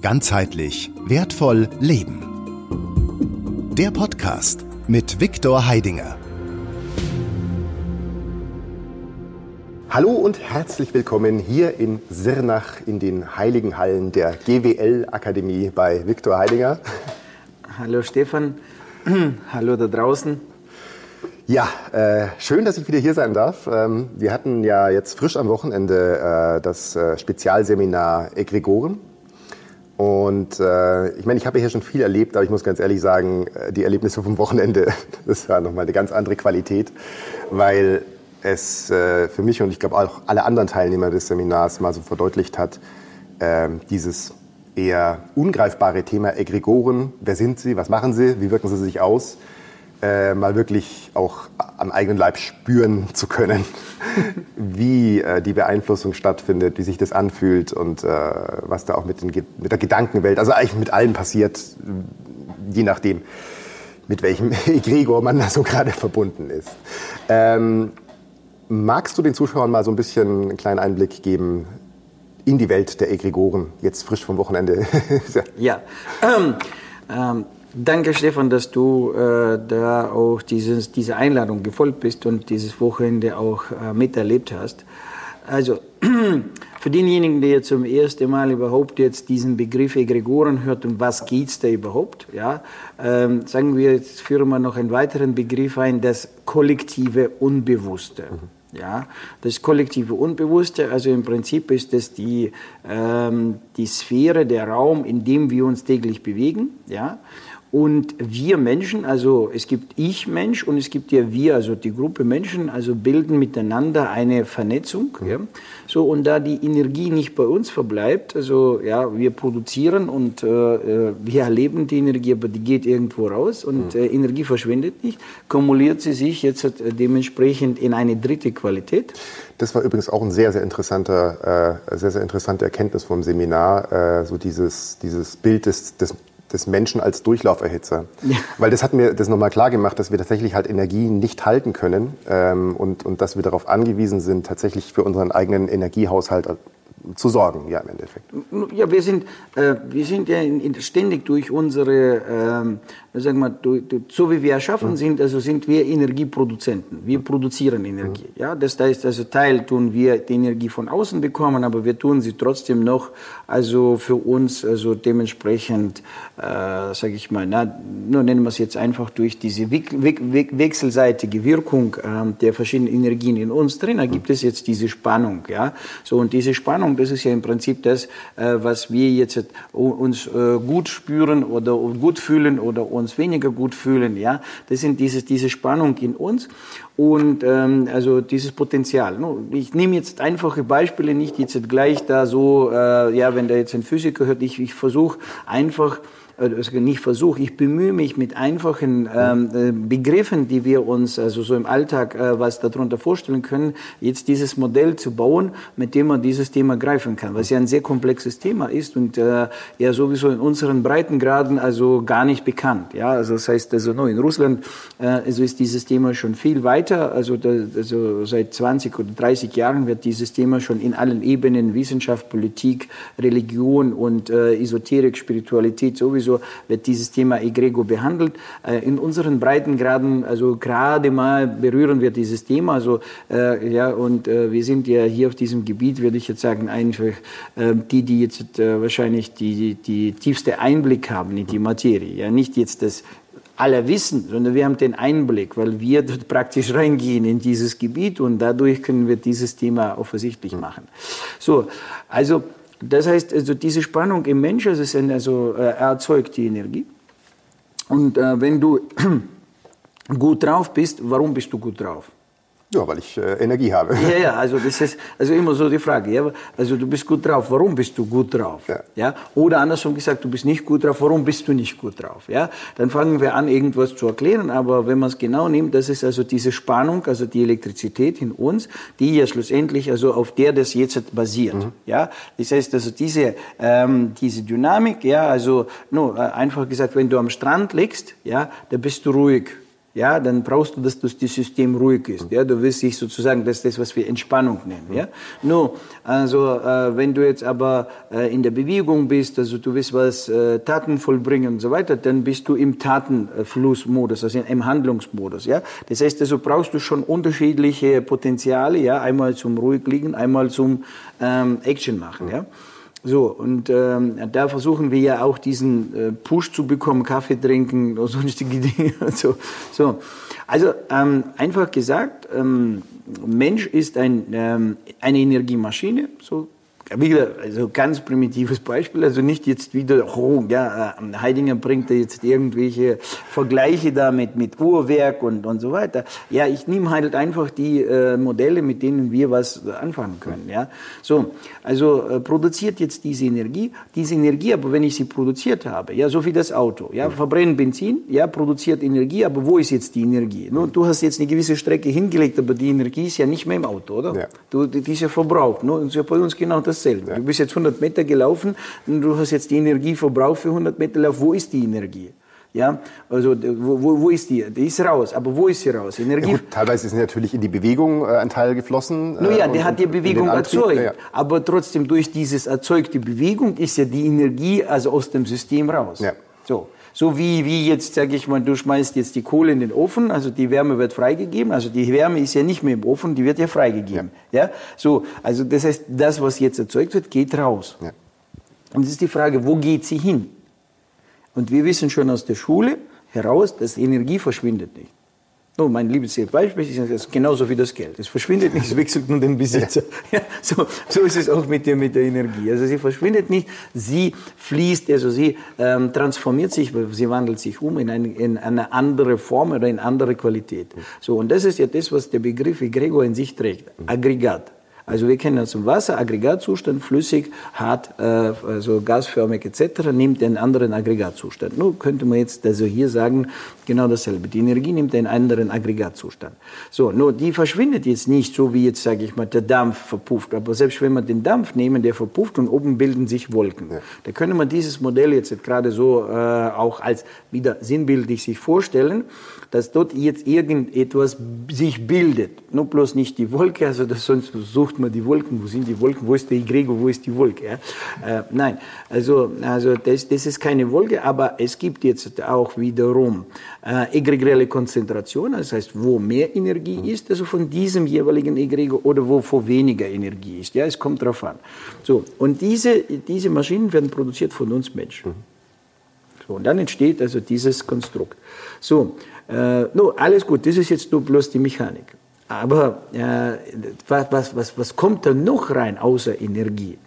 Ganzheitlich wertvoll leben. Der Podcast mit Viktor Heidinger. Hallo und herzlich willkommen hier in Sirnach in den heiligen Hallen der GWL Akademie bei Viktor Heidinger. Hallo Stefan, hallo da draußen. Ja, äh, schön, dass ich wieder hier sein darf. Ähm, wir hatten ja jetzt frisch am Wochenende äh, das äh, Spezialseminar Egregoren. Und äh, ich meine, ich habe hier schon viel erlebt, aber ich muss ganz ehrlich sagen, äh, die Erlebnisse vom Wochenende, das war nochmal eine ganz andere Qualität, weil es äh, für mich und ich glaube auch alle anderen Teilnehmer des Seminars mal so verdeutlicht hat, äh, dieses eher ungreifbare Thema Egregoren. Wer sind sie? Was machen sie? Wie wirken sie sich aus? Äh, mal wirklich auch am eigenen Leib spüren zu können, wie äh, die Beeinflussung stattfindet, wie sich das anfühlt und äh, was da auch mit, den, mit der Gedankenwelt, also eigentlich mit allem passiert, je nachdem, mit welchem Egregor man da so gerade verbunden ist. Ähm, magst du den Zuschauern mal so ein bisschen einen kleinen Einblick geben in die Welt der Egregoren, jetzt frisch vom Wochenende? ja, ähm, ähm Danke, Stefan, dass du äh, da auch dieses, diese Einladung gefolgt bist und dieses Wochenende auch äh, miterlebt hast. Also, für denjenigen, der zum ersten Mal überhaupt jetzt diesen Begriff Egregoren hört und was geht's da überhaupt, ja, ähm, sagen wir, jetzt führen wir noch einen weiteren Begriff ein, das kollektive Unbewusste. Mhm. Ja, das kollektive Unbewusste, also im Prinzip ist das die, ähm, die Sphäre, der Raum, in dem wir uns täglich bewegen. Ja, und wir Menschen, also es gibt ich Mensch und es gibt ja wir, also die Gruppe Menschen, also bilden miteinander eine Vernetzung. Ja. So und da die Energie nicht bei uns verbleibt, also ja, wir produzieren und äh, äh wir erleben die Energie, aber die geht irgendwo raus und äh, Energie verschwindet nicht, kumuliert sie sich jetzt äh, dementsprechend in eine dritte Qualität. Das war übrigens auch ein sehr, sehr interessanter, äh, sehr, sehr interessante Erkenntnis vom Seminar, äh, so dieses, dieses Bild des, des des Menschen als Durchlauferhitzer. Ja. Weil das hat mir das nochmal klar gemacht, dass wir tatsächlich halt Energie nicht halten können ähm, und, und dass wir darauf angewiesen sind, tatsächlich für unseren eigenen Energiehaushalt zu sorgen, ja, im Endeffekt. Ja, wir sind, äh, wir sind ja in, in, ständig durch unsere, ähm, sagen wir, durch, durch, so wie wir erschaffen mhm. sind, also sind wir Energieproduzenten. Wir produzieren Energie. Mhm. Ja, das heißt, also Teil tun wir die Energie von außen bekommen, aber wir tun sie trotzdem noch, also für uns, also dementsprechend, äh, sage ich mal, na, nur nennen wir es jetzt einfach durch diese we we we wechselseitige Wirkung äh, der verschiedenen Energien in uns drin, da gibt es jetzt diese Spannung, ja. So, und diese Spannung, das ist ja im Prinzip das, äh, was wir jetzt äh, uns äh, gut spüren oder gut fühlen oder uns weniger gut fühlen. Ja, das sind diese, diese Spannung in uns und ähm, also dieses Potenzial. Ich nehme jetzt einfache Beispiele, nicht jetzt gleich da so, äh, ja, wenn da jetzt ein Physiker hört, ich, ich versuche einfach also nicht versuche, ich bemühe mich mit einfachen ähm, äh, Begriffen, die wir uns also so im Alltag äh, was darunter vorstellen können, jetzt dieses Modell zu bauen, mit dem man dieses Thema greifen kann, was ja ein sehr komplexes Thema ist und äh, ja sowieso in unseren Breitengraden also gar nicht bekannt. Ja, also das heißt also no, in Russland äh, also ist dieses Thema schon viel weiter, also, da, also seit 20 oder 30 Jahren wird dieses Thema schon in allen Ebenen Wissenschaft, Politik, Religion und äh, Esoterik, Spiritualität sowieso so wird dieses Thema Egrego behandelt. Äh, in unseren Breitengraden, also gerade mal berühren wir dieses Thema. Also, äh, ja, und äh, wir sind ja hier auf diesem Gebiet, würde ich jetzt sagen, einfach die, die jetzt wahrscheinlich die, die tiefste Einblick haben in die Materie. Ja, nicht jetzt das alle wissen, sondern wir haben den Einblick, weil wir dort praktisch reingehen in dieses Gebiet und dadurch können wir dieses Thema offensichtlich machen. So, also das heißt, also diese Spannung im Menschen, also, ist also äh, erzeugt die Energie. Und äh, wenn du gut drauf bist, warum bist du gut drauf? Ja, weil ich äh, Energie habe. Ja, ja, also das ist also immer so die Frage. Ja? Also du bist gut drauf, warum bist du gut drauf? Ja. ja. Oder andersrum gesagt, du bist nicht gut drauf, warum bist du nicht gut drauf? Ja. Dann fangen wir an, irgendwas zu erklären, aber wenn man es genau nimmt, das ist also diese Spannung, also die Elektrizität in uns, die ja schlussendlich also auf der das jetzt basiert. Mhm. Ja. Das heißt also diese ähm, diese Dynamik, ja, also nur äh, einfach gesagt, wenn du am Strand liegst, ja, da bist du ruhig ja, dann brauchst du, dass das System ruhig ist. Ja, du willst dich sozusagen, das ist das, was wir Entspannung nennen. Ja, nur, also äh, wenn du jetzt aber äh, in der Bewegung bist, also du willst was äh, Taten vollbringen und so weiter, dann bist du im Tatenflussmodus, also im Handlungsmodus. Ja, das heißt, also brauchst du schon unterschiedliche Potenziale. Ja, einmal zum ruhig liegen, einmal zum ähm, Action machen. Ja. So, und ähm, da versuchen wir ja auch diesen äh, Push zu bekommen, Kaffee trinken oder sonstige Dinge. so, so. Also ähm, einfach gesagt, ähm, Mensch ist ein, ähm, eine Energiemaschine, so wieder, also ganz primitives Beispiel, also nicht jetzt wieder, oh, ja, äh, Heidinger bringt da jetzt irgendwelche Vergleiche da mit, Uhrwerk und, und so weiter. Ja, ich nehme halt einfach die äh, Modelle, mit denen wir was anfangen können, ja. So, also äh, produziert jetzt diese Energie, diese Energie, aber wenn ich sie produziert habe, ja, so wie das Auto, ja, verbrennen Benzin, ja, produziert Energie, aber wo ist jetzt die Energie? Nun, du hast jetzt eine gewisse Strecke hingelegt, aber die Energie ist ja nicht mehr im Auto, oder? Ja. Du, die ist ja verbraucht, ne? und bei uns genau das dasselbe. Ja. Du bist jetzt 100 Meter gelaufen und du hast jetzt die Energie verbraucht für 100 Meter Lauf. Wo ist die Energie? Ja, also wo, wo ist die? Die ist raus, aber wo ist sie raus? Energie. Ja gut, teilweise ist sie natürlich in die Bewegung äh, ein Teil geflossen. Nun ja, äh, der hat die Bewegung erzeugt, ja, ja. aber trotzdem durch dieses erzeugte Bewegung ist ja die Energie also aus dem System raus. Ja. So. Wie, wie jetzt, sage ich mal, du schmeißt jetzt die Kohle in den Ofen, also die Wärme wird freigegeben, also die Wärme ist ja nicht mehr im Ofen, die wird ja freigegeben. Ja. ja? So, also das heißt, das, was jetzt erzeugt wird, geht raus. Ja. Und es ist die Frage, wo geht sie hin? Und wir wissen schon aus der Schule heraus, dass Energie verschwindet nicht. Oh, mein liebes Beispiel ist genauso wie das Geld. Es verschwindet nicht, es wechselt nur den Besitzer. Ja, so, so ist es auch mit der, mit der Energie. Also sie verschwindet nicht, sie fließt, also sie ähm, transformiert sich, sie wandelt sich um in, ein, in eine andere Form oder in andere Qualität. So, und das ist ja das, was der Begriff Gregor in sich trägt. Aggregat. Also wir kennen das zum Wasser, Aggregatzustand, flüssig, hart, äh, also gasförmig etc., nimmt einen anderen Aggregatzustand. Nun könnte man jetzt also hier sagen, genau dasselbe. Die Energie nimmt einen anderen Aggregatzustand. So, nur die verschwindet jetzt nicht so wie jetzt, sage ich mal, der Dampf verpufft. Aber selbst wenn wir den Dampf nehmen, der verpufft und oben bilden sich Wolken. Ja. Da können wir dieses Modell jetzt gerade so äh, auch als wieder sinnbildlich sich vorstellen dass dort jetzt irgendetwas sich bildet. Nur bloß nicht die Wolke, also das, sonst sucht man die Wolken, wo sind die Wolken, wo ist der Gregor, wo ist die Wolke? Ja? Äh, nein, also, also das, das ist keine Wolke, aber es gibt jetzt auch wiederum äh, egregielle Konzentration, das heißt, wo mehr Energie ist, also von diesem jeweiligen Egregor oder wo vor weniger Energie ist. Ja, es kommt darauf an. So, und diese, diese Maschinen werden produziert von uns Menschen. So, und dann entsteht also dieses Konstrukt. So, äh, no, alles gut, das ist jetzt nur bloß die Mechanik. Aber äh, was, was, was kommt da noch rein außer Energie?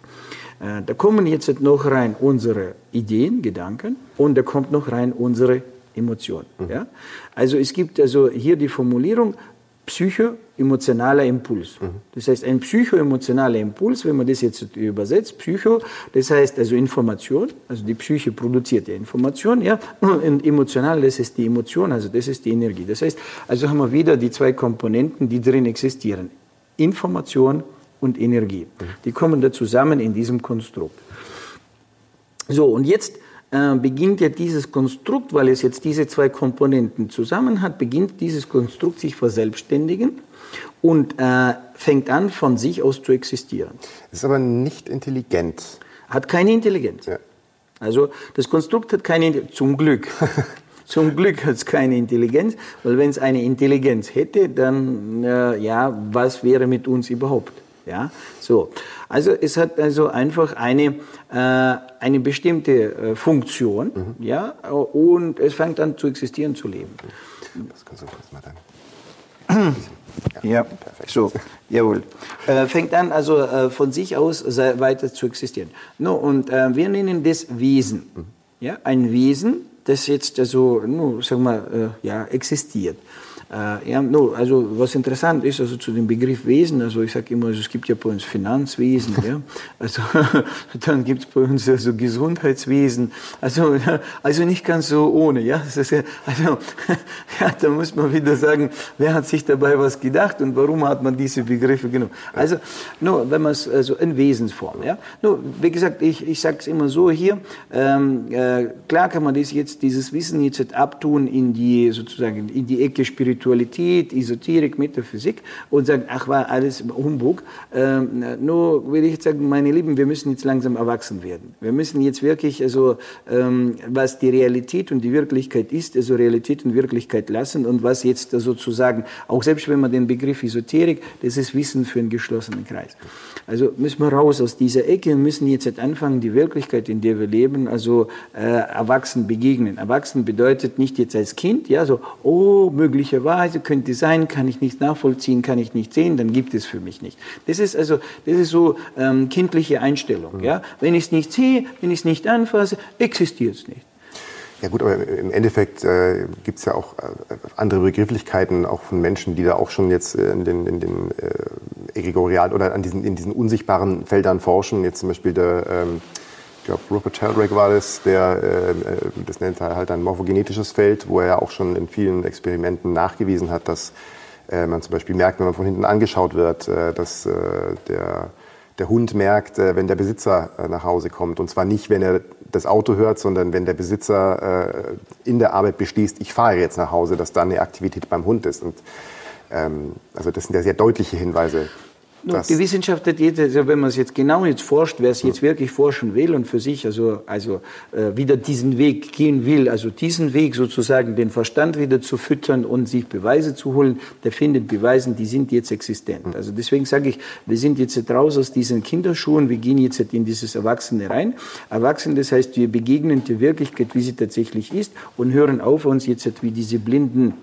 Äh, da kommen jetzt noch rein unsere Ideen, Gedanken und da kommt noch rein unsere Emotionen. Mhm. Ja? Also es gibt also hier die Formulierung, psycho-emotionaler Impuls. Mhm. Das heißt, ein psycho-emotionaler Impuls, wenn man das jetzt übersetzt, Psycho, das heißt also Information, also die Psyche produziert ja Information, ja, und emotional, das ist die Emotion, also das ist die Energie. Das heißt, also haben wir wieder die zwei Komponenten, die drin existieren. Information und Energie. Mhm. Die kommen da zusammen in diesem Konstrukt. So, und jetzt äh, beginnt ja dieses Konstrukt, weil es jetzt diese zwei Komponenten zusammen hat, beginnt dieses Konstrukt sich verselbstständigen und äh, fängt an, von sich aus zu existieren. Ist aber nicht intelligent. Hat keine Intelligenz. Ja. Also das Konstrukt hat keine Intelligenz, zum Glück. Zum Glück hat es keine Intelligenz, weil wenn es eine Intelligenz hätte, dann äh, ja, was wäre mit uns überhaupt? Ja, so. Also es hat also einfach eine, eine bestimmte äh, Funktion, mhm. ja, und es fängt an zu existieren, zu leben. Das kannst du kurz mal dann. Ja, ja perfekt. so, jawohl. Äh, fängt an also äh, von sich aus weiter zu existieren. No, und äh, wir nennen das Wesen. Mhm. Ja, ein Wesen, das jetzt also, no, sagen wir, äh, ja, existiert. Äh, ja, no, also was interessant ist, also zu dem Begriff Wesen, also ich sage immer, also es gibt ja bei uns Finanzwesen, ja, also dann gibt es bei uns also Gesundheitswesen, also, also nicht ganz so ohne, ja, also ja, da muss man wieder sagen, wer hat sich dabei was gedacht und warum hat man diese Begriffe genommen? Also nur, wenn man es also in Wesensform, ja, nur wie gesagt, ich, ich sage es immer so hier, ähm, äh, klar kann man das jetzt dieses Wissen jetzt abtun in die sozusagen in die Ecke Spiritualität, Esoterik, Metaphysik und sagen, ach war alles Humbug. Ähm, nur will ich jetzt sagen, meine Lieben, wir müssen jetzt langsam erwachsen werden. Wir müssen jetzt wirklich also ähm, was die Realität und die Wirklichkeit ist, also Realität und Wirklichkeit lassen und was jetzt sozusagen auch selbst wenn man den Begriff Esoterik, das ist Wissen für einen geschlossenen Kreis. Also müssen wir raus aus dieser Ecke und müssen jetzt anfangen, die Wirklichkeit, in der wir leben, also äh, erwachsen begegnen. Erwachsen bedeutet nicht jetzt als Kind, ja, so, oh, möglicherweise könnte sein, kann ich nicht nachvollziehen, kann ich nicht sehen, dann gibt es für mich nicht. Das ist also, das ist so ähm, kindliche Einstellung, mhm. ja. Wenn ich es nicht sehe, wenn ich es nicht anfasse, existiert es nicht. Ja gut, aber im Endeffekt äh, gibt es ja auch äh, andere Begrifflichkeiten, auch von Menschen, die da auch schon jetzt in den, in den äh, Egregorial oder an diesen, in diesen unsichtbaren Feldern forschen. Jetzt zum Beispiel der, ähm, ich glaube, Rupert Sheldrake war das, der, äh, äh, das nennt er halt ein morphogenetisches Feld, wo er ja auch schon in vielen Experimenten nachgewiesen hat, dass äh, man zum Beispiel merkt, wenn man von hinten angeschaut wird, äh, dass äh, der der Hund merkt, äh, wenn der Besitzer nach Hause kommt. Und zwar nicht, wenn er das Auto hört, sondern wenn der Besitzer in der Arbeit beschließt, ich fahre jetzt nach Hause, dass dann eine Aktivität beim Hund ist. Und, ähm, also das sind ja sehr deutliche Hinweise die Wissenschaft hat jetzt, also wenn man es jetzt genau jetzt forscht, wer es jetzt wirklich forschen will und für sich also, also äh, wieder diesen Weg gehen will, also diesen Weg sozusagen den Verstand wieder zu füttern und sich Beweise zu holen, der findet Beweisen, die sind jetzt existent. Hm. Also deswegen sage ich, wir sind jetzt raus aus diesen Kinderschuhen, wir gehen jetzt in dieses Erwachsene rein. Erwachsene, das heißt, wir begegnen der Wirklichkeit, wie sie tatsächlich ist und hören auf, uns jetzt wie diese blinden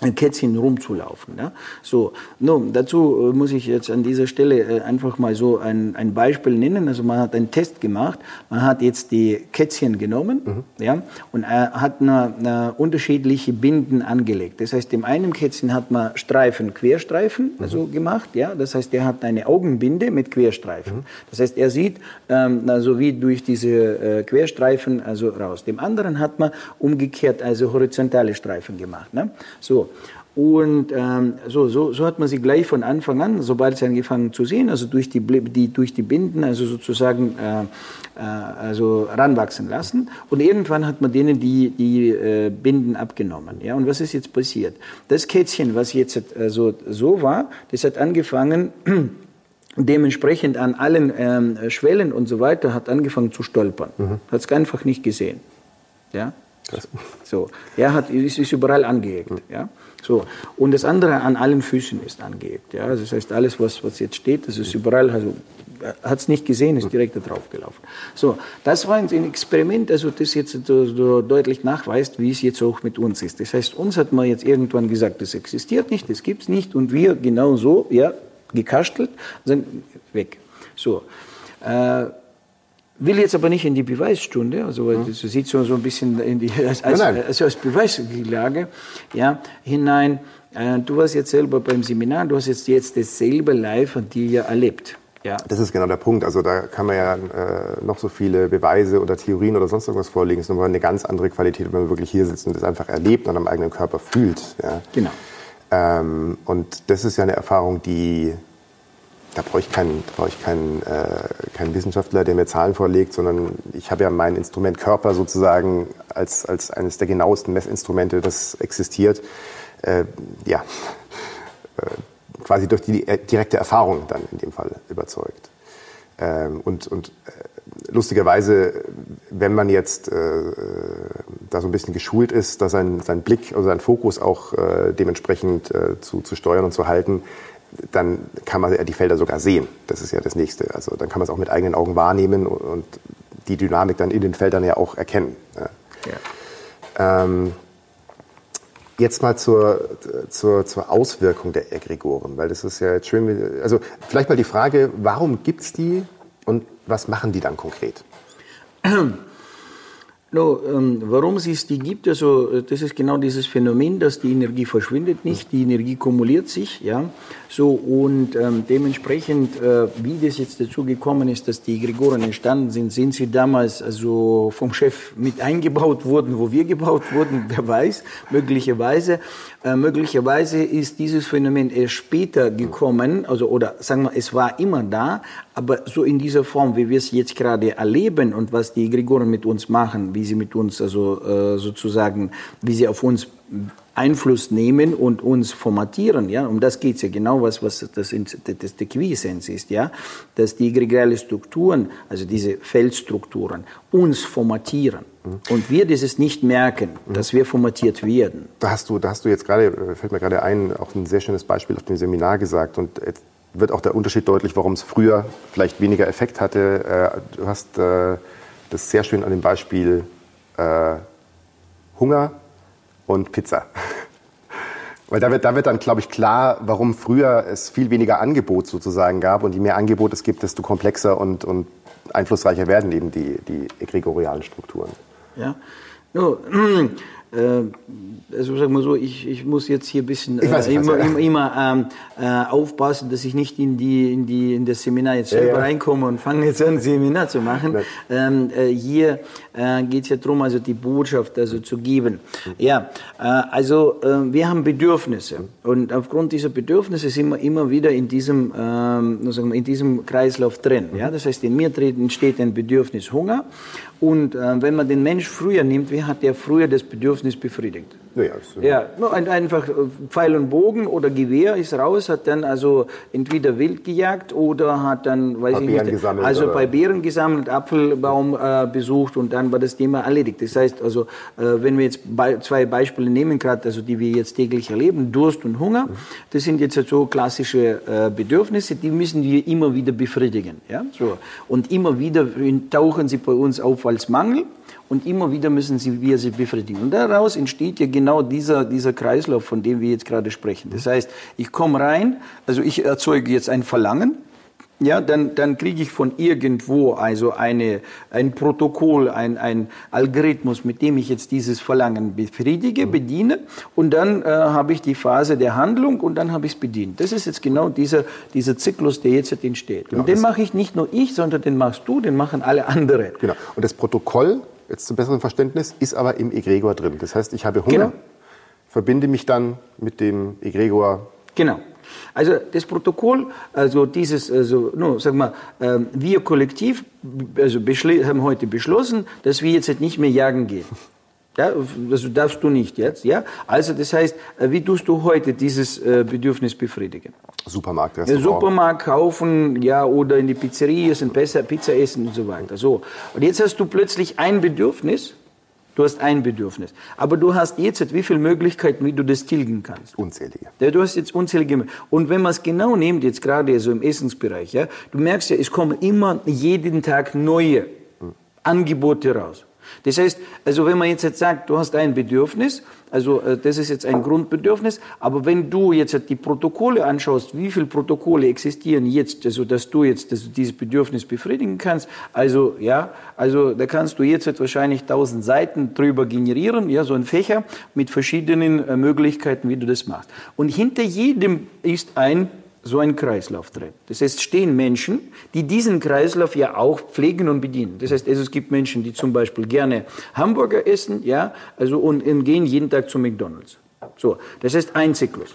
ein Kätzchen rumzulaufen. Ja? So, nun, dazu äh, muss ich jetzt an dieser Stelle äh, einfach mal so ein, ein Beispiel nennen. Also man hat einen Test gemacht, man hat jetzt die Kätzchen genommen mhm. ja, und er hat eine, eine unterschiedliche Binden angelegt. Das heißt, dem einen Kätzchen hat man Streifen, Querstreifen mhm. also gemacht. Ja? Das heißt, er hat eine Augenbinde mit Querstreifen. Mhm. Das heißt, er sieht ähm, also wie durch diese äh, Querstreifen also raus. Dem anderen hat man umgekehrt also horizontale Streifen gemacht. Ne? So, und ähm, so, so, so hat man sie gleich von Anfang an, sobald sie angefangen zu sehen, also durch die, die, durch die Binden, also sozusagen äh, äh, also ranwachsen lassen. Und irgendwann hat man denen die, die äh, Binden abgenommen. Ja? Und was ist jetzt passiert? Das Kätzchen, was jetzt also so war, das hat angefangen, dementsprechend an allen ähm, Schwellen und so weiter, hat angefangen zu stolpern. Mhm. Hat es einfach nicht gesehen. Ja? So, er hat, ist, ist überall angeeckt. Mhm. Ja? So. Und das andere an allen Füßen ist angeeckt. Ja? Also das heißt, alles, was, was jetzt steht, das ist überall, also hat es nicht gesehen, ist direkt da drauf gelaufen. So, das war ein Experiment, also das jetzt so, so deutlich nachweist, wie es jetzt auch mit uns ist. Das heißt, uns hat man jetzt irgendwann gesagt, das existiert nicht, das gibt es nicht und wir genau so, ja, gekastelt, sind weg. So. Äh, Will jetzt aber nicht in die Beweisstunde, also mhm. das sieht so, so ein bisschen in die, als, als, nein, nein. also als Beweislage ja, hinein. Äh, du warst jetzt selber beim Seminar, du hast jetzt, jetzt dasselbe live an dir ja erlebt. Ja. Das ist genau der Punkt. Also da kann man ja äh, noch so viele Beweise oder Theorien oder sonst irgendwas vorlegen. Es ist nochmal eine ganz andere Qualität, wenn man wirklich hier sitzt und das einfach erlebt und am eigenen Körper fühlt. Ja. Genau. Ähm, und das ist ja eine Erfahrung, die da brauche ich keinen, brauche ich keinen, äh, keinen Wissenschaftler, der mir Zahlen vorlegt, sondern ich habe ja mein Instrument Körper sozusagen als, als eines der genauesten Messinstrumente, das existiert. Äh, ja, äh, quasi durch die äh, direkte Erfahrung dann in dem Fall überzeugt. Ähm, und und äh, lustigerweise, wenn man jetzt äh, da so ein bisschen geschult ist, da sein, sein Blick oder sein Fokus auch äh, dementsprechend äh, zu, zu steuern und zu halten, dann kann man die Felder sogar sehen. Das ist ja das Nächste. Also dann kann man es auch mit eigenen Augen wahrnehmen und die Dynamik dann in den Feldern ja auch erkennen. Ja. Ähm, jetzt mal zur, zur, zur Auswirkung der Egregoren, weil das ist ja jetzt schön. Also vielleicht mal die Frage, warum gibt es die und was machen die dann konkret? No, ähm, warum es die gibt, also das ist genau dieses Phänomen, dass die Energie verschwindet nicht, die Energie kumuliert sich, ja. So und ähm, dementsprechend, äh, wie das jetzt dazu gekommen ist, dass die Egregoren entstanden sind, sind sie damals also vom Chef mit eingebaut worden, wo wir gebaut wurden, wer weiß, möglicherweise. Äh, möglicherweise ist dieses Phänomen erst später gekommen, also oder sagen wir, es war immer da, aber so in dieser Form, wie wir es jetzt gerade erleben und was die Egregoren mit uns machen, wie sie mit uns also äh, sozusagen, wie sie auf uns Einfluss nehmen und uns formatieren, ja, um das geht es ja genau, was, was das, das, der Quintessenz ist, ja, dass die egregiale Strukturen, also diese Feldstrukturen, uns formatieren mhm. und wir dieses nicht merken, mhm. dass wir formatiert werden. Da hast du, da hast du jetzt gerade, fällt mir gerade ein, auch ein sehr schönes Beispiel auf dem Seminar gesagt und jetzt wird auch der Unterschied deutlich, warum es früher vielleicht weniger Effekt hatte. Äh, du hast das sehr schön an dem Beispiel äh, Hunger und Pizza. Weil da wird, da wird dann, glaube ich, klar, warum früher es viel weniger Angebot sozusagen gab und je mehr Angebot es gibt, desto komplexer und, und einflussreicher werden eben die, die egregorialen Strukturen. Ja, äh, also sagen wir so, ich, ich muss jetzt hier ein bisschen äh, weiß, immer, ja. immer, immer ähm, äh, aufpassen, dass ich nicht in, die, in, die, in das Seminar jetzt selber ja, reinkomme und fange jetzt an, Seminar zu machen. Ähm, äh, hier äh, geht es ja darum, also die Botschaft also zu geben. Ja, äh, also äh, wir haben Bedürfnisse und aufgrund dieser Bedürfnisse sind wir immer wieder in diesem, ähm, sagen wir, in diesem Kreislauf drin. Ja? Das heißt, in mir entsteht ein Bedürfnis Hunger und äh, wenn man den Mensch früher nimmt, wie hat der früher das Bedürfnis befriedigt? Ja, so ja einfach äh, Pfeil und Bogen oder Gewehr ist raus, hat dann also entweder wild gejagt oder hat dann, weiß ich nicht, gesammelt, also oder? bei Bären gesammelt, Apfelbaum äh, besucht und dann war das Thema erledigt. Das heißt also, äh, wenn wir jetzt be zwei Beispiele nehmen, gerade also die wir jetzt täglich erleben, Durst und Hunger, mhm. das sind jetzt so klassische äh, Bedürfnisse, die müssen wir immer wieder befriedigen. Ja? So. Und immer wieder tauchen sie bei uns auf als Mangel und immer wieder müssen sie, wir sie befriedigen. Und daraus entsteht ja genau dieser, dieser Kreislauf, von dem wir jetzt gerade sprechen. Das heißt, ich komme rein, also ich erzeuge jetzt ein Verlangen, ja, dann, dann kriege ich von irgendwo also eine, ein Protokoll, ein, ein Algorithmus, mit dem ich jetzt dieses Verlangen befriedige, mhm. bediene und dann äh, habe ich die Phase der Handlung und dann habe ich es bedient. Das ist jetzt genau dieser, dieser Zyklus, der jetzt entsteht. Genau, und den mache ich nicht nur ich, sondern den machst du, den machen alle anderen. Genau. Und das Protokoll jetzt zum besseren Verständnis, ist aber im Egregor drin. Das heißt, ich habe Hunger, genau. verbinde mich dann mit dem Egregor. Genau. Also das Protokoll, also dieses, also no, sag mal, ähm, wir kollektiv also haben heute beschlossen, dass wir jetzt nicht mehr jagen gehen. Ja, das darfst du nicht jetzt. Ja? Also das heißt, äh, wie tust du heute dieses äh, Bedürfnis befriedigen? Supermarkt, Restaurant. Supermarkt kaufen, ja, oder in die Pizzeria essen, besser Pizza essen und so weiter. So. Und jetzt hast du plötzlich ein Bedürfnis. Du hast ein Bedürfnis. Aber du hast jetzt wie viele Möglichkeiten, wie du das tilgen kannst? Unzählige. Ja, du hast jetzt unzählige. Und wenn man es genau nimmt, jetzt gerade so im Essensbereich, ja, du merkst ja, es kommen immer jeden Tag neue. Angebote raus. Das heißt, also wenn man jetzt, jetzt sagt, du hast ein Bedürfnis, also äh, das ist jetzt ein Grundbedürfnis, aber wenn du jetzt die Protokolle anschaust, wie viele Protokolle existieren jetzt, also dass du jetzt dass du dieses Bedürfnis befriedigen kannst, also ja, also da kannst du jetzt wahrscheinlich tausend Seiten drüber generieren, ja, so ein Fächer mit verschiedenen äh, Möglichkeiten, wie du das machst. Und hinter jedem ist ein so ein Kreislauf drin. Das heißt, stehen Menschen, die diesen Kreislauf ja auch pflegen und bedienen. Das heißt, es gibt Menschen, die zum Beispiel gerne Hamburger essen, ja, also und, und gehen jeden Tag zu McDonald's. So, das heißt ein Zyklus.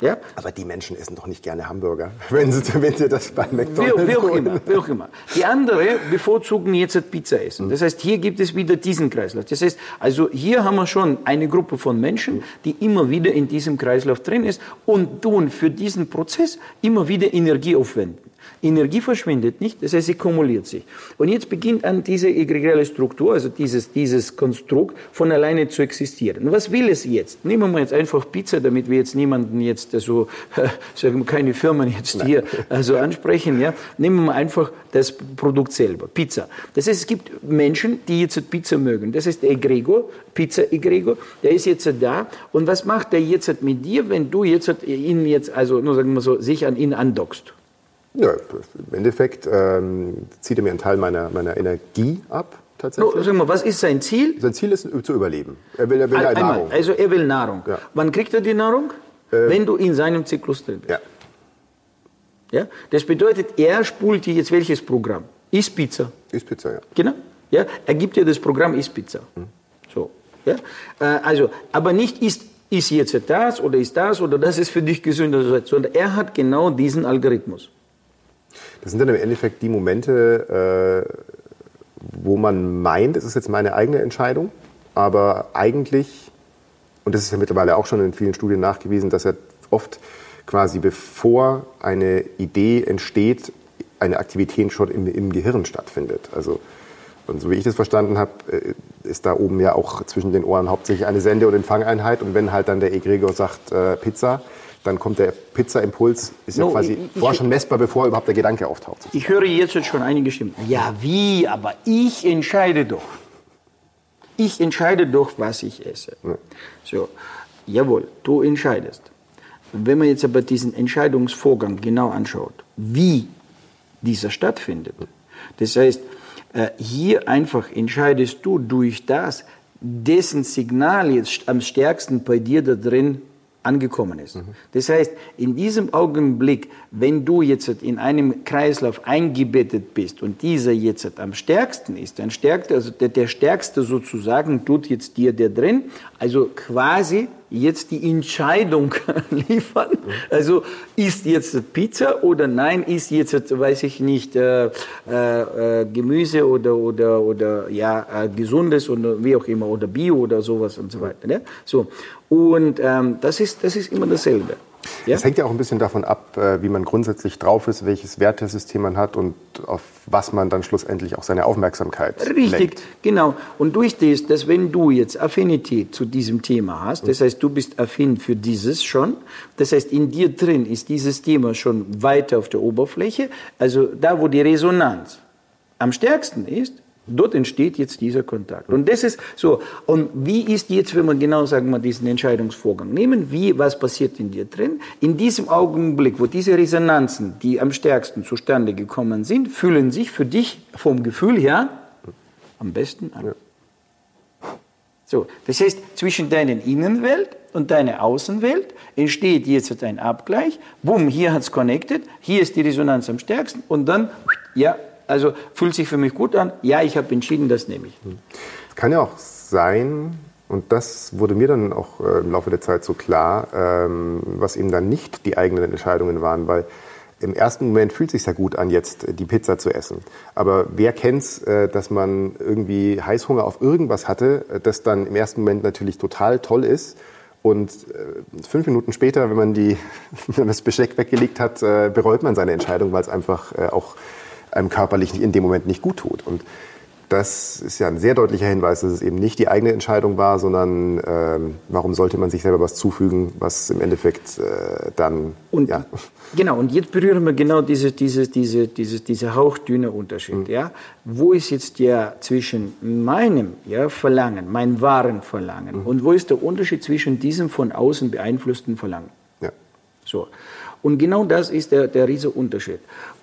Ja? Aber die Menschen essen doch nicht gerne Hamburger, wenn sie, wenn sie das bei McDonald's wie, wie, auch immer, wie auch immer. Die andere bevorzugen jetzt Pizza essen. Das heißt, hier gibt es wieder diesen Kreislauf. Das heißt, also hier haben wir schon eine Gruppe von Menschen, die immer wieder in diesem Kreislauf drin ist und tun für diesen Prozess immer wieder Energie aufwenden. Energie verschwindet nicht, das heißt, sie kumuliert sich. Und jetzt beginnt an diese egregiale Struktur, also dieses, dieses Konstrukt, von alleine zu existieren. Und was will es jetzt? Nehmen wir jetzt einfach Pizza, damit wir jetzt niemanden jetzt, also, sagen wir, keine Firmen jetzt Nein. hier also ansprechen, ja. Nehmen wir einfach das Produkt selber, Pizza. Das heißt, es gibt Menschen, die jetzt Pizza mögen. Das heißt, der Egregor, Pizza-Egregor, der ist jetzt da. Und was macht der jetzt mit dir, wenn du jetzt ihn jetzt, also, nur sagen wir so, sich an ihn andockst? Ja, im Endeffekt ähm, zieht er mir einen Teil meiner, meiner Energie ab. tatsächlich. No, sag mal, was ist sein Ziel? Sein Ziel ist zu überleben. Er will, er will halt Einmal, Nahrung. also er will Nahrung. Ja. Wann kriegt er die Nahrung? Wenn du in seinem Zyklus drin bist. Ja. Ja? Das bedeutet, er spult dir jetzt welches Programm? Ist Pizza. Ist Pizza, ja. Genau. Ja? Er gibt dir das Programm Ist Pizza. So. Ja? Äh, also, aber nicht ist, ist jetzt das oder ist das oder das ist für dich gesünder, sondern er hat genau diesen Algorithmus. Das sind dann im Endeffekt die Momente, äh, wo man meint, es ist jetzt meine eigene Entscheidung, aber eigentlich, und das ist ja mittlerweile auch schon in vielen Studien nachgewiesen, dass er oft quasi bevor eine Idee entsteht, eine Aktivität schon im, im Gehirn stattfindet. Also und so wie ich das verstanden habe, äh, ist da oben ja auch zwischen den Ohren hauptsächlich eine Sende- und Empfangeinheit. Und wenn halt dann der Egregor sagt äh, Pizza, dann kommt der Pizza-Impuls, ist ja No, quasi ich- vorher schon messbar, bevor überhaupt der Gedanke auftaucht. Ich höre jetzt schon einige Stimmen. Ja, wie? Aber ich entscheide doch. Ich entscheide doch, was ich esse. So, jawohl, du entscheidest. Wenn man jetzt aber diesen Entscheidungsvorgang genau anschaut, wie dieser stattfindet, das heißt, äh, hier einfach entscheidest du durch das, dessen Signal jetzt am stärksten bei dir da drin angekommen ist. Das heißt, in diesem Augenblick, wenn du jetzt in einem Kreislauf eingebettet bist und dieser jetzt am stärksten ist, dann stärkt also der, der stärkste sozusagen tut jetzt dir der drin, also quasi jetzt die Entscheidung liefern. Also ist jetzt Pizza oder nein, ist jetzt, weiß ich nicht, äh, äh, äh, Gemüse oder, oder, oder ja, äh, gesundes oder wie auch immer oder Bio oder sowas und so weiter. Ne? So. Und ähm, das, ist, das ist immer dasselbe. Ja? Das hängt ja auch ein bisschen davon ab, äh, wie man grundsätzlich drauf ist, welches Wertesystem man hat und auf was man dann schlussendlich auch seine Aufmerksamkeit Richtig, lenkt. genau. Und durch das, dass wenn du jetzt Affinität zu diesem Thema hast, das heißt, du bist affin für dieses schon, das heißt, in dir drin ist dieses Thema schon weiter auf der Oberfläche, also da, wo die Resonanz am stärksten ist, dort entsteht jetzt dieser Kontakt. Und das ist so. Und wie ist jetzt, wenn man genau sagen wir diesen Entscheidungsvorgang nehmen, wie, was passiert in dir drin? In diesem Augenblick, wo diese Resonanzen, die am stärksten zustande gekommen sind, fühlen sich für dich vom Gefühl her am besten an. So, das heißt, zwischen deiner Innenwelt und deiner Außenwelt entsteht jetzt ein Abgleich. Bumm, hier hat's connected, hier ist die Resonanz am stärksten und dann, ja, also fühlt sich für mich gut an. Ja, ich habe entschieden, das nehme ich. Es kann ja auch sein, und das wurde mir dann auch äh, im Laufe der Zeit so klar, ähm, was eben dann nicht die eigenen Entscheidungen waren, weil im ersten Moment fühlt es sich ja gut an, jetzt die Pizza zu essen. Aber wer kennt's, äh, dass man irgendwie Heißhunger auf irgendwas hatte, äh, das dann im ersten Moment natürlich total toll ist. Und fünf Minuten später, wenn man, die, das Besteck weggelegt hat, bereut man seine Entscheidung, weil es einfach auch einem körperlich in dem Moment nicht gut tut. Und das ist ja ein sehr deutlicher Hinweis, dass es eben nicht die eigene Entscheidung war, sondern ähm, warum sollte man sich selber was zufügen, was im Endeffekt äh, dann Und ja, genau, und jetzt berühren wir genau diese, diese, diese, diese, diese hauchdünne Unterschied. Ja? Wo ist jetzt der zwischen meinem ja, Verlangen, mein wahren Verlangen, und wo ist der Unterschied zwischen diesem von außen beeinflussten Verlangen? ja. So. Und genau das ist der, der riesige Unterschied.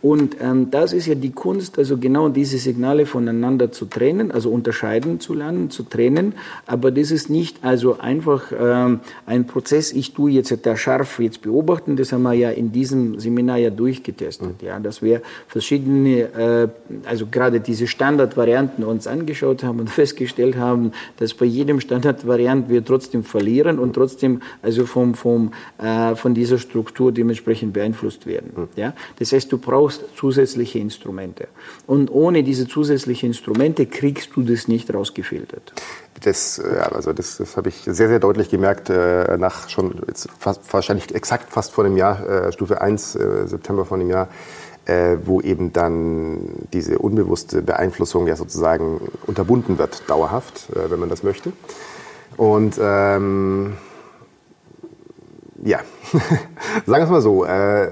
Und ähm, das ist ja die Kunst, also genau diese Signale voneinander zu trennen, also unterscheiden zu lernen, zu trennen. Aber das ist nicht also einfach ähm, ein Prozess, ich tue jetzt da scharf jetzt beobachten, das haben wir ja in diesem Seminar ja durchgetestet, ja, dass wir verschiedene, äh, also gerade diese Standardvarianten uns angeschaut haben und festgestellt haben, dass bei jedem Standardvariant wir trotzdem verlieren und trotzdem also vom, vom, äh, von dieser Struktur dementsprechend beeinflusst werden. Ja? Das heißt, du brauchst zusätzliche Instrumente. Und ohne diese zusätzlichen Instrumente kriegst du das nicht rausgefiltert. Das, äh, also das, das habe ich sehr, sehr deutlich gemerkt, äh, nach schon fast, wahrscheinlich exakt fast vor einem Jahr, äh, Stufe 1, äh, September vor einem Jahr, wo eben dann diese unbewusste Beeinflussung ja sozusagen unterbunden wird, dauerhaft, wenn man das möchte. Und ähm, ja, sagen wir es mal so, äh,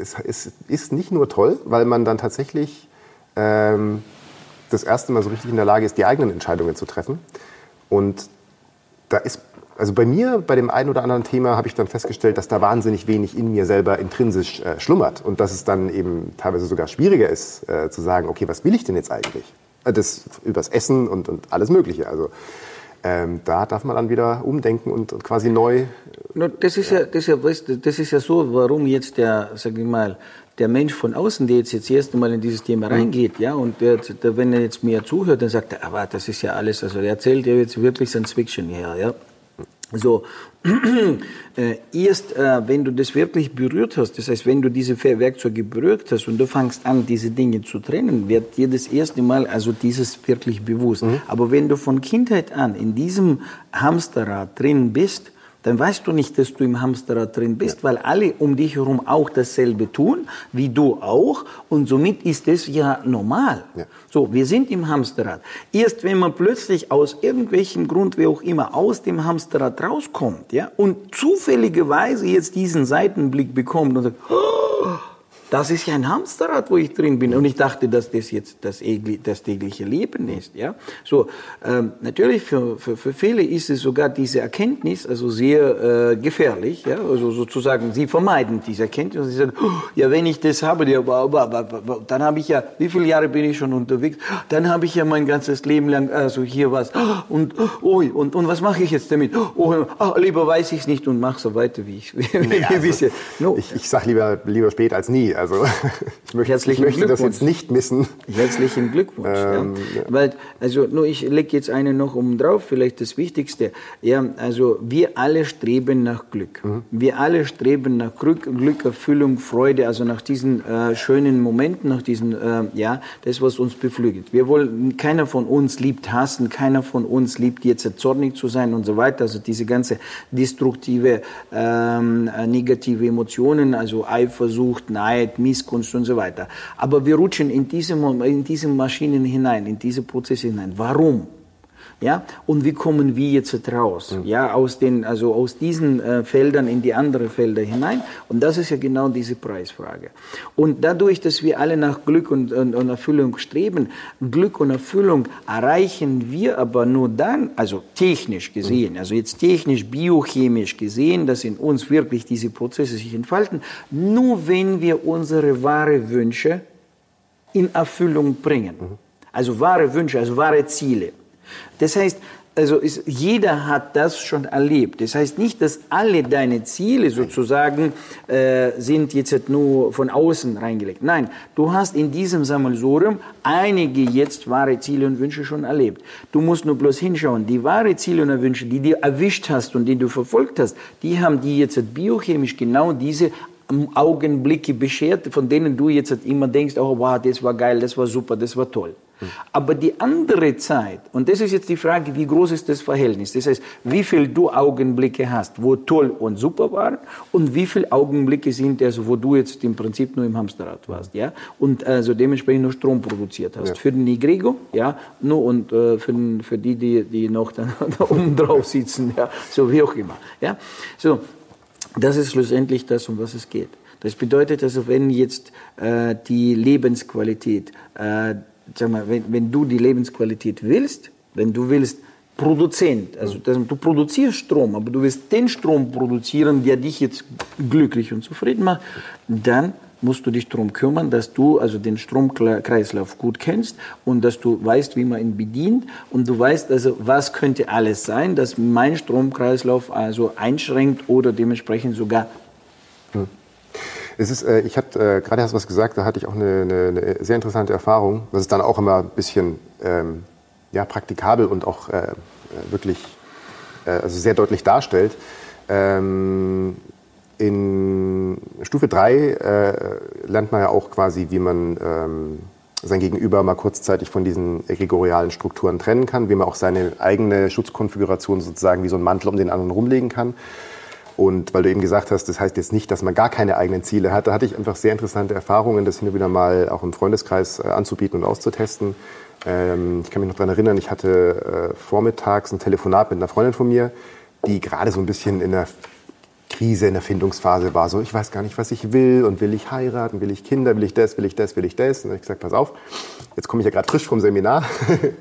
es, es ist nicht nur toll, weil man dann tatsächlich ähm, das erste Mal so richtig in der Lage ist, die eigenen Entscheidungen zu treffen. Und da ist, also bei mir, bei dem einen oder anderen Thema, habe ich dann festgestellt, dass da wahnsinnig wenig in mir selber intrinsisch äh, schlummert und dass es dann eben teilweise sogar schwieriger ist, äh, zu sagen, okay, was will ich denn jetzt eigentlich? Äh, das, übers Essen und, und alles Mögliche. Also ähm, da darf man dann wieder umdenken und, quasi neu. Das ist ja, das, ist ja, das ist ja so, warum jetzt der, sag ich mal, der Mensch von außen, der jetzt, jetzt das erste Mal in dieses Thema mhm. reingeht, ja, und der, der, wenn er jetzt mir zuhört, dann sagt er, aber das ist ja alles, also er erzählt ja jetzt wirklich Science Fiction her, ja. So, äh, erst äh, wenn du das wirklich berührt hast, das heißt, wenn du diese Werkzeuge berührt hast und du fängst an, diese Dinge zu trennen, wird dir das erste Mal also dieses wirklich bewusst. Mhm. Aber wenn du von Kindheit an in diesem Hamsterrad drin bist, dann weißt du nicht, dass du im Hamsterrad drin bist, ja. weil alle um dich herum auch dasselbe tun, wie du auch, und somit ist es ja normal. Ja. So, wir sind im Hamsterrad. Erst wenn man plötzlich aus irgendwelchem Grund, wie auch immer, aus dem Hamsterrad rauskommt, ja, und zufälligerweise jetzt diesen Seitenblick bekommt und sagt, oh, das ist ja ein Hamsterrad, wo ich drin bin. Und ich dachte, dass das jetzt das, das tägliche Leben ist. Ja? So, ähm, natürlich für, für, für viele ist es sogar diese Erkenntnis also sehr äh, gefährlich. Ja? Also sozusagen, sie vermeiden diese Erkenntnis. Und sie sagen, oh, ja, wenn ich das habe, ja, dann habe ich ja, wie viele Jahre bin ich schon unterwegs? Dann habe ich ja mein ganzes Leben lang, also hier was. Und, oh, und, und was mache ich jetzt damit? Oh, oh lieber weiß ich es nicht und mache so weiter, wie ich, wie, ja, also, no. Ich, ich sage lieber, lieber spät als nie. Also ich möchte, ich möchte das jetzt nicht missen. Herzlichen Glückwunsch. Ähm, ja. Ja. Weil, also nur ich lege jetzt eine noch um drauf, vielleicht das Wichtigste. Ja, also wir alle streben nach Glück. Mhm. Wir alle streben nach Glück, Glück, Erfüllung, Freude, also nach diesen äh, schönen Momenten, nach diesen, äh, ja, das, was uns beflügelt. Wir wollen, keiner von uns liebt hassen, keiner von uns liebt jetzt zornig zu sein und so weiter. Also diese ganze destruktive, ähm, äh, negative Emotionen, also Eifersucht, Neid, Arbeit, Missgunst und so weiter. Aber wir rutschen in diese, in diese Maschinen hinein, in diese Prozesse hinein. Warum? Ja, und wie kommen wir jetzt raus? Mhm. Ja, aus den, also aus diesen äh, Feldern in die anderen Felder hinein. Und das ist ja genau diese Preisfrage. Und dadurch, dass wir alle nach Glück und, und, und Erfüllung streben, Glück und Erfüllung erreichen wir aber nur dann, also technisch gesehen, mhm. also jetzt technisch, biochemisch gesehen, dass in uns wirklich diese Prozesse sich entfalten, nur wenn wir unsere wahre Wünsche in Erfüllung bringen. Mhm. Also wahre Wünsche, also wahre Ziele. Das heißt, also ist, jeder hat das schon erlebt. Das heißt nicht, dass alle deine Ziele sozusagen äh, sind jetzt nur von außen reingelegt. Nein, du hast in diesem Sammelsurium einige jetzt wahre Ziele und Wünsche schon erlebt. Du musst nur bloß hinschauen. Die wahre Ziele und Wünsche, die du erwischt hast und die du verfolgt hast, die haben die jetzt biochemisch genau diese Augenblicke beschert, von denen du jetzt immer denkst, oh wow, das war geil, das war super, das war toll. Aber die andere Zeit, und das ist jetzt die Frage, wie groß ist das Verhältnis? Das heißt, wie viel du Augenblicke hast, wo toll und super waren, und wie viele Augenblicke sind, also wo du jetzt im Prinzip nur im Hamsterrad warst, ja, und also dementsprechend nur Strom produziert hast. Ja. Für den Nigrego, ja, nur und äh, für, den, für die, die, die noch dann da oben drauf sitzen, ja, so wie auch immer, ja. So, das ist schlussendlich das, um was es geht. Das bedeutet also, wenn jetzt äh, die Lebensqualität äh, sag mal, wenn, wenn du die Lebensqualität willst, wenn du willst, Produzent, also das, du produzierst Strom, aber du willst den Strom produzieren, der dich jetzt glücklich und zufrieden macht, dann musst du dich darum kümmern, dass du also den Stromkreislauf gut kennst und dass du weißt, wie man ihn bedient und du weißt also, was könnte alles sein, dass mein Stromkreislauf also einschränkt oder dementsprechend sogar. Es ist, äh, ich hatte äh, gerade hast du was gesagt, da hatte ich auch eine, eine, eine, sehr interessante Erfahrung, was es dann auch immer ein bisschen ähm, ja, praktikabel und auch äh, wirklich äh, also sehr deutlich darstellt. Ähm, in Stufe 3 äh, lernt man ja auch quasi, wie man ähm, sein Gegenüber mal kurzzeitig von diesen egregorialen Strukturen trennen kann, wie man auch seine eigene Schutzkonfiguration sozusagen wie so ein Mantel um den anderen rumlegen kann. Und weil du eben gesagt hast, das heißt jetzt nicht, dass man gar keine eigenen Ziele hat, da hatte ich einfach sehr interessante Erfahrungen, das hin und wieder mal auch im Freundeskreis äh, anzubieten und auszutesten. Ähm, ich kann mich noch daran erinnern, ich hatte äh, vormittags ein Telefonat mit einer Freundin von mir, die gerade so ein bisschen in der Krise, in der Findungsphase war. So, ich weiß gar nicht, was ich will und will ich heiraten, will ich Kinder, will ich das, will ich das, will ich das. Und dann habe ich gesagt, pass auf, jetzt komme ich ja gerade frisch vom Seminar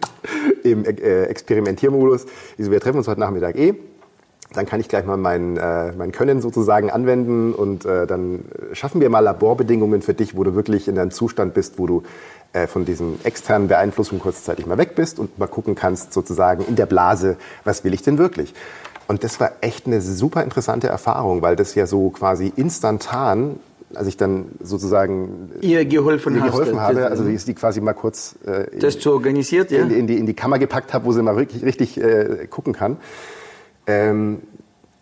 im äh, Experimentiermodus. Ich so, wir treffen uns heute Nachmittag eh dann kann ich gleich mal mein, äh, mein Können sozusagen anwenden und äh, dann schaffen wir mal Laborbedingungen für dich, wo du wirklich in einem Zustand bist, wo du äh, von diesen externen Beeinflussungen kurzzeitig mal weg bist und mal gucken kannst, sozusagen in der Blase, was will ich denn wirklich? Und das war echt eine super interessante Erfahrung, weil das ja so quasi instantan als ich dann sozusagen ihr geholfen, ihr geholfen hast, habe, also ich die quasi mal kurz äh, das zu organisiert, ja? in, in, die, in die Kammer gepackt habe, wo sie mal wirklich richtig äh, gucken kann. Ähm,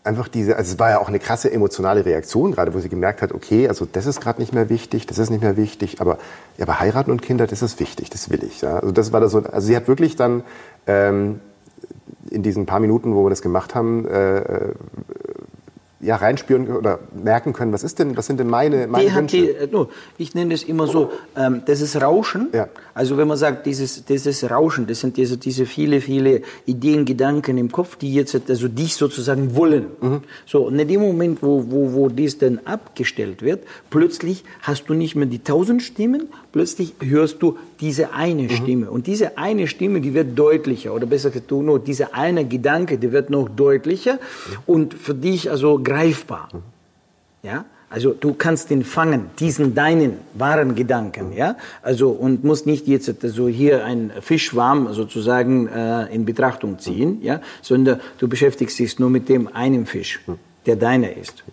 einfach diese, also es war ja auch eine krasse emotionale Reaktion, gerade wo sie gemerkt hat, okay, also das ist gerade nicht mehr wichtig, das ist nicht mehr wichtig, aber ja, aber heiraten und Kinder, das ist wichtig, das will ich. Ja? Also das war da so, also sie hat wirklich dann ähm, in diesen paar Minuten, wo wir das gemacht haben, äh, äh ja, reinspüren oder merken können, was ist denn, was sind denn meine, meine die Wünsche? Äh, no, ich nenne das immer so, ähm, das ist Rauschen. Ja. Also wenn man sagt, dieses, dieses Rauschen, das sind diese, diese viele, viele Ideen, Gedanken im Kopf, die jetzt also dich sozusagen wollen. Mhm. So, und in dem Moment, wo, wo, wo dies dann abgestellt wird, plötzlich hast du nicht mehr die tausend Stimmen, plötzlich hörst du diese eine mhm. Stimme. Und diese eine Stimme, die wird deutlicher. Oder besser gesagt, nur dieser eine Gedanke, der wird noch deutlicher mhm. und für dich also greifbar. Mhm. Ja? Also du kannst den fangen, diesen deinen wahren Gedanken, ja. Also und musst nicht jetzt so hier ein Fischschwarm sozusagen äh, in Betrachtung ziehen, ja, sondern du beschäftigst dich nur mit dem einen Fisch, der deiner ist.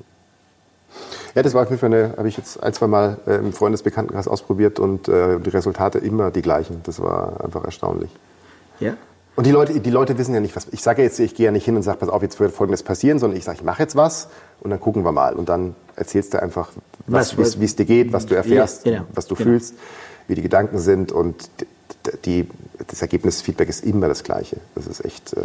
Ja, das war auf jeden Fall eine, habe ich jetzt ein, zwei Mal äh, im Freundesbekanntenkreis ausprobiert und äh, die Resultate immer die gleichen. Das war einfach erstaunlich. Ja. Und die Leute, die Leute wissen ja nicht, was. Ich sage jetzt, ich gehe ja nicht hin und sage, pass auf, jetzt wird Folgendes passieren, sondern ich sage, ich mache jetzt was und dann gucken wir mal. Und dann erzählst du einfach, wie es dir geht, was du erfährst, ja, genau, was du genau. fühlst, wie die Gedanken sind. Und die, das Ergebnisfeedback ist immer das gleiche. Das ist echt. Äh,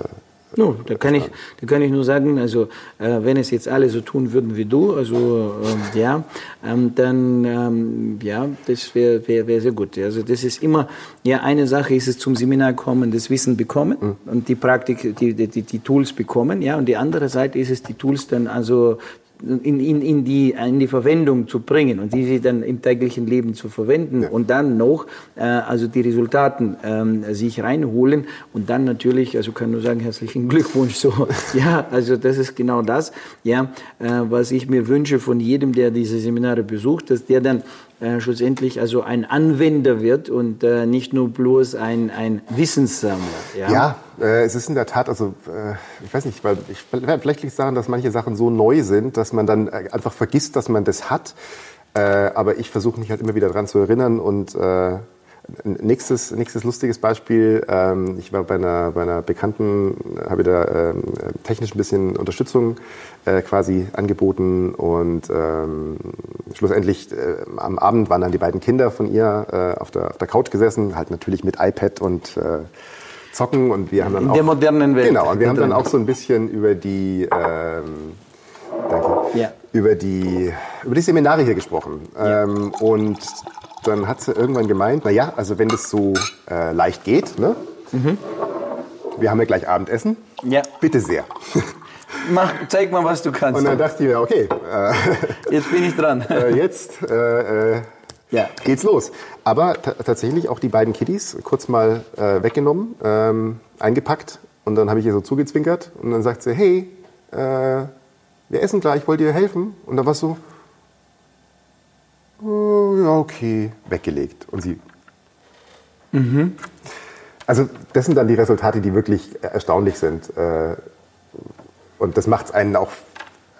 No, da kann ich, da kann ich nur sagen, also äh, wenn es jetzt alle so tun würden wie du, also ähm, ja, ähm, dann ähm, ja, das wäre wär, wär sehr gut. Also das ist immer, ja, eine Sache ist es zum Seminar kommen, das Wissen bekommen mhm. und die Praktik, die, die, die Tools bekommen, ja, und die andere Seite ist es, die Tools dann also in, in, in, die, in die Verwendung zu bringen und die sie dann im täglichen Leben zu verwenden ja. und dann noch äh, also die Resultaten ähm, sich reinholen und dann natürlich, also kann nur sagen, herzlichen Glückwunsch so. ja, also das ist genau das, ja, äh, was ich mir wünsche von jedem, der diese Seminare besucht, dass der dann äh, schlussendlich also ein Anwender wird und äh, nicht nur bloß ein, ein Wissenssammler. Ja, ja äh, es ist in der Tat, also äh, ich weiß nicht, weil ich, vielleicht liegt es dass manche Sachen so neu sind, dass man dann äh, einfach vergisst, dass man das hat. Aber ich versuche mich halt immer wieder daran zu erinnern und Nächstes, nächstes lustiges Beispiel, ähm, ich war bei einer, bei einer Bekannten, habe da ähm, technisch ein bisschen Unterstützung äh, quasi angeboten und ähm, schlussendlich äh, am Abend waren dann die beiden Kinder von ihr äh, auf, der, auf der Couch gesessen, halt natürlich mit iPad und zocken und wir haben dann In auch... der modernen Welt. Genau, und wir haben dann auch so ein bisschen über die... Danke. Ja. Über die, über die Seminare hier gesprochen. Ja. Und dann hat sie irgendwann gemeint, naja, also wenn das so äh, leicht geht, ne? Mhm. wir haben ja gleich Abendessen, ja. bitte sehr. Mach, zeig mal, was du kannst. Und dann dachte ich mir, okay. Äh, jetzt bin ich dran. Äh, jetzt äh, äh, ja. geht's los. Aber tatsächlich auch die beiden Kiddies kurz mal äh, weggenommen, ähm, eingepackt und dann habe ich ihr so zugezwinkert und dann sagt sie, hey, äh, wir essen gleich, wollt ihr helfen? Und dann war es so, oh, ja, okay, weggelegt. Und sie. Mhm. Also, das sind dann die Resultate, die wirklich erstaunlich sind. Äh, und das macht es einen auch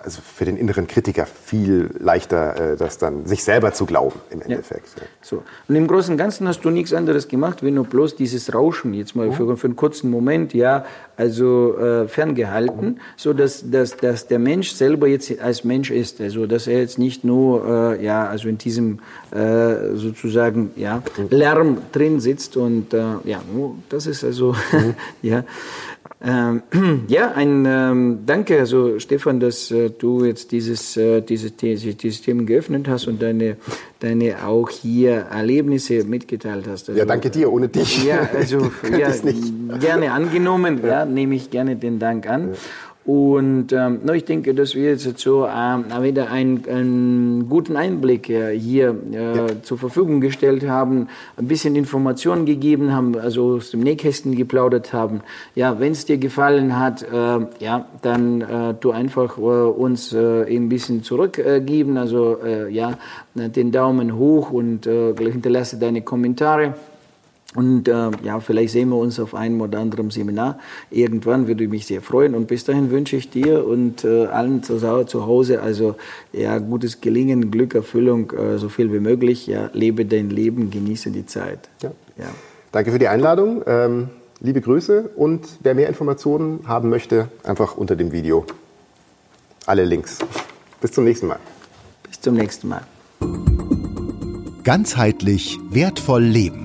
also für den inneren Kritiker viel leichter, äh, das dann sich selber zu glauben im Endeffekt. Ja. So. Und im Großen und Ganzen hast du nichts anderes gemacht, wenn nur bloß dieses Rauschen jetzt mal für, für einen kurzen Moment, ja, also äh, ferngehalten, mhm. so dass, dass, dass der Mensch selber jetzt als Mensch ist, also dass er jetzt nicht nur, äh, ja, also in diesem äh, sozusagen, ja, mhm. Lärm drin sitzt und äh, ja, das ist also, mhm. ja. Ähm, ja, ein ähm, Danke, also Stefan, dass äh, du jetzt dieses, äh, diese, diese, dieses Thema geöffnet hast und deine, deine auch hier Erlebnisse mitgeteilt hast. Also, ja, danke dir, ohne dich. Ja, also ja, gerne angenommen, ja. ja. nehme ich gerne den Dank an. Ja. Und ähm, ich denke, dass wir jetzt so ähm, wieder einen, einen guten Einblick äh, hier äh, ja. zur Verfügung gestellt haben, ein bisschen Informationen gegeben haben, also aus dem Nähkästen geplaudert haben. Ja, wenn es dir gefallen hat, äh, ja, dann äh, du einfach äh, uns äh, ein bisschen zurückgeben, also äh, ja, den Daumen hoch und äh, hinterlasse deine Kommentare. Und äh, ja, vielleicht sehen wir uns auf einem oder anderen Seminar. Irgendwann würde ich mich sehr freuen. Und bis dahin wünsche ich dir und äh, allen zu, zu Hause also ja gutes Gelingen, Glück, Erfüllung, äh, so viel wie möglich. Ja, lebe dein Leben, genieße die Zeit. Ja. ja. Danke für die Einladung. Ähm, liebe Grüße und wer mehr Informationen haben möchte, einfach unter dem Video. Alle Links. Bis zum nächsten Mal. Bis zum nächsten Mal. Ganzheitlich wertvoll leben.